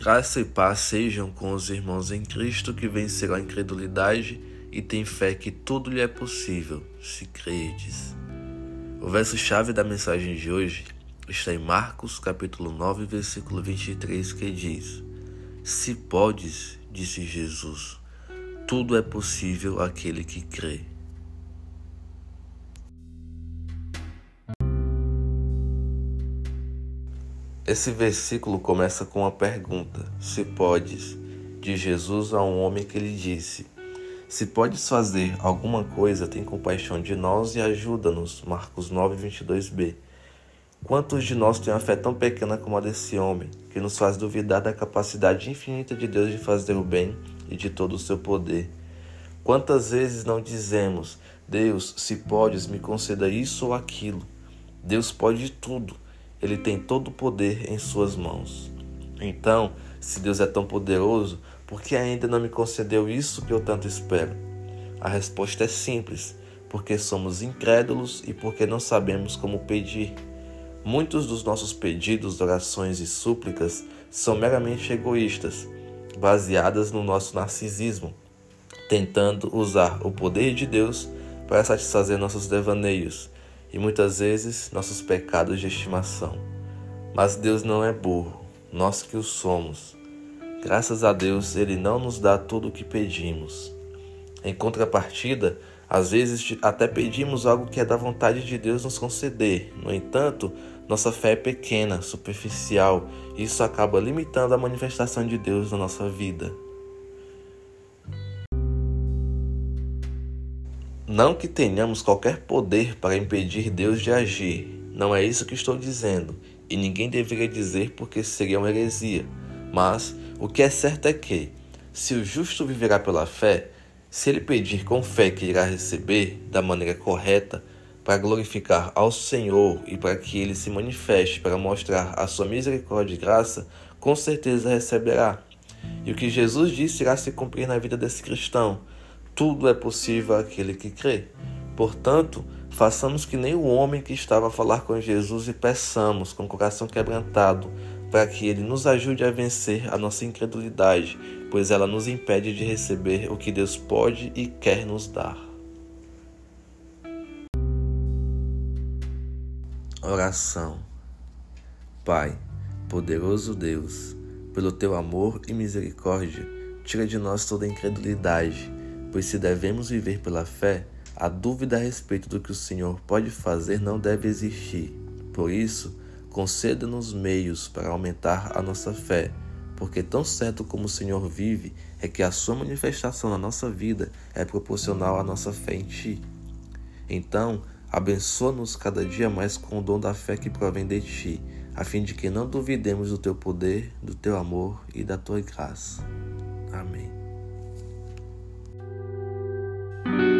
Graça e paz sejam com os irmãos em Cristo que venceram a incredulidade e têm fé que tudo lhe é possível, se credes. O verso-chave da mensagem de hoje está em Marcos, capítulo 9, versículo 23, que diz: Se podes, disse Jesus, tudo é possível àquele que crê. Esse versículo começa com uma pergunta: Se podes, de Jesus a um homem que lhe disse: Se podes fazer alguma coisa, tem compaixão de nós e ajuda-nos. Marcos 9, 22b. Quantos de nós têm uma fé tão pequena como a desse homem, que nos faz duvidar da capacidade infinita de Deus de fazer o bem e de todo o seu poder? Quantas vezes não dizemos: Deus, se podes, me conceda isso ou aquilo? Deus pode tudo ele tem todo o poder em suas mãos. Então, se Deus é tão poderoso, por que ainda não me concedeu isso que eu tanto espero? A resposta é simples: porque somos incrédulos e porque não sabemos como pedir. Muitos dos nossos pedidos, orações e súplicas são meramente egoístas, baseadas no nosso narcisismo, tentando usar o poder de Deus para satisfazer nossos devaneios e muitas vezes nossos pecados de estimação. Mas Deus não é burro, nós que o somos. Graças a Deus, Ele não nos dá tudo o que pedimos. Em contrapartida, às vezes até pedimos algo que é da vontade de Deus nos conceder. No entanto, nossa fé é pequena, superficial, e isso acaba limitando a manifestação de Deus na nossa vida. Não que tenhamos qualquer poder para impedir Deus de agir, não é isso que estou dizendo, e ninguém deveria dizer porque seria uma heresia. Mas o que é certo é que, se o justo viverá pela fé, se ele pedir com fé que irá receber da maneira correta, para glorificar ao Senhor e para que ele se manifeste para mostrar a sua misericórdia e graça, com certeza receberá. E o que Jesus disse irá se cumprir na vida desse cristão tudo é possível àquele que crê. Portanto, façamos que nem o homem que estava a falar com Jesus e peçamos com o coração quebrantado para que ele nos ajude a vencer a nossa incredulidade, pois ela nos impede de receber o que Deus pode e quer nos dar. Oração Pai, poderoso Deus, pelo teu amor e misericórdia, tira de nós toda incredulidade Pois se devemos viver pela fé, a dúvida a respeito do que o Senhor pode fazer não deve existir. Por isso, conceda-nos meios para aumentar a nossa fé, porque tão certo como o Senhor vive, é que a sua manifestação na nossa vida é proporcional à nossa fé em Ti. Então, abençoa-nos cada dia mais com o dom da fé que provém de Ti, a fim de que não duvidemos do Teu poder, do Teu amor e da Tua graça. Amém. Thank you.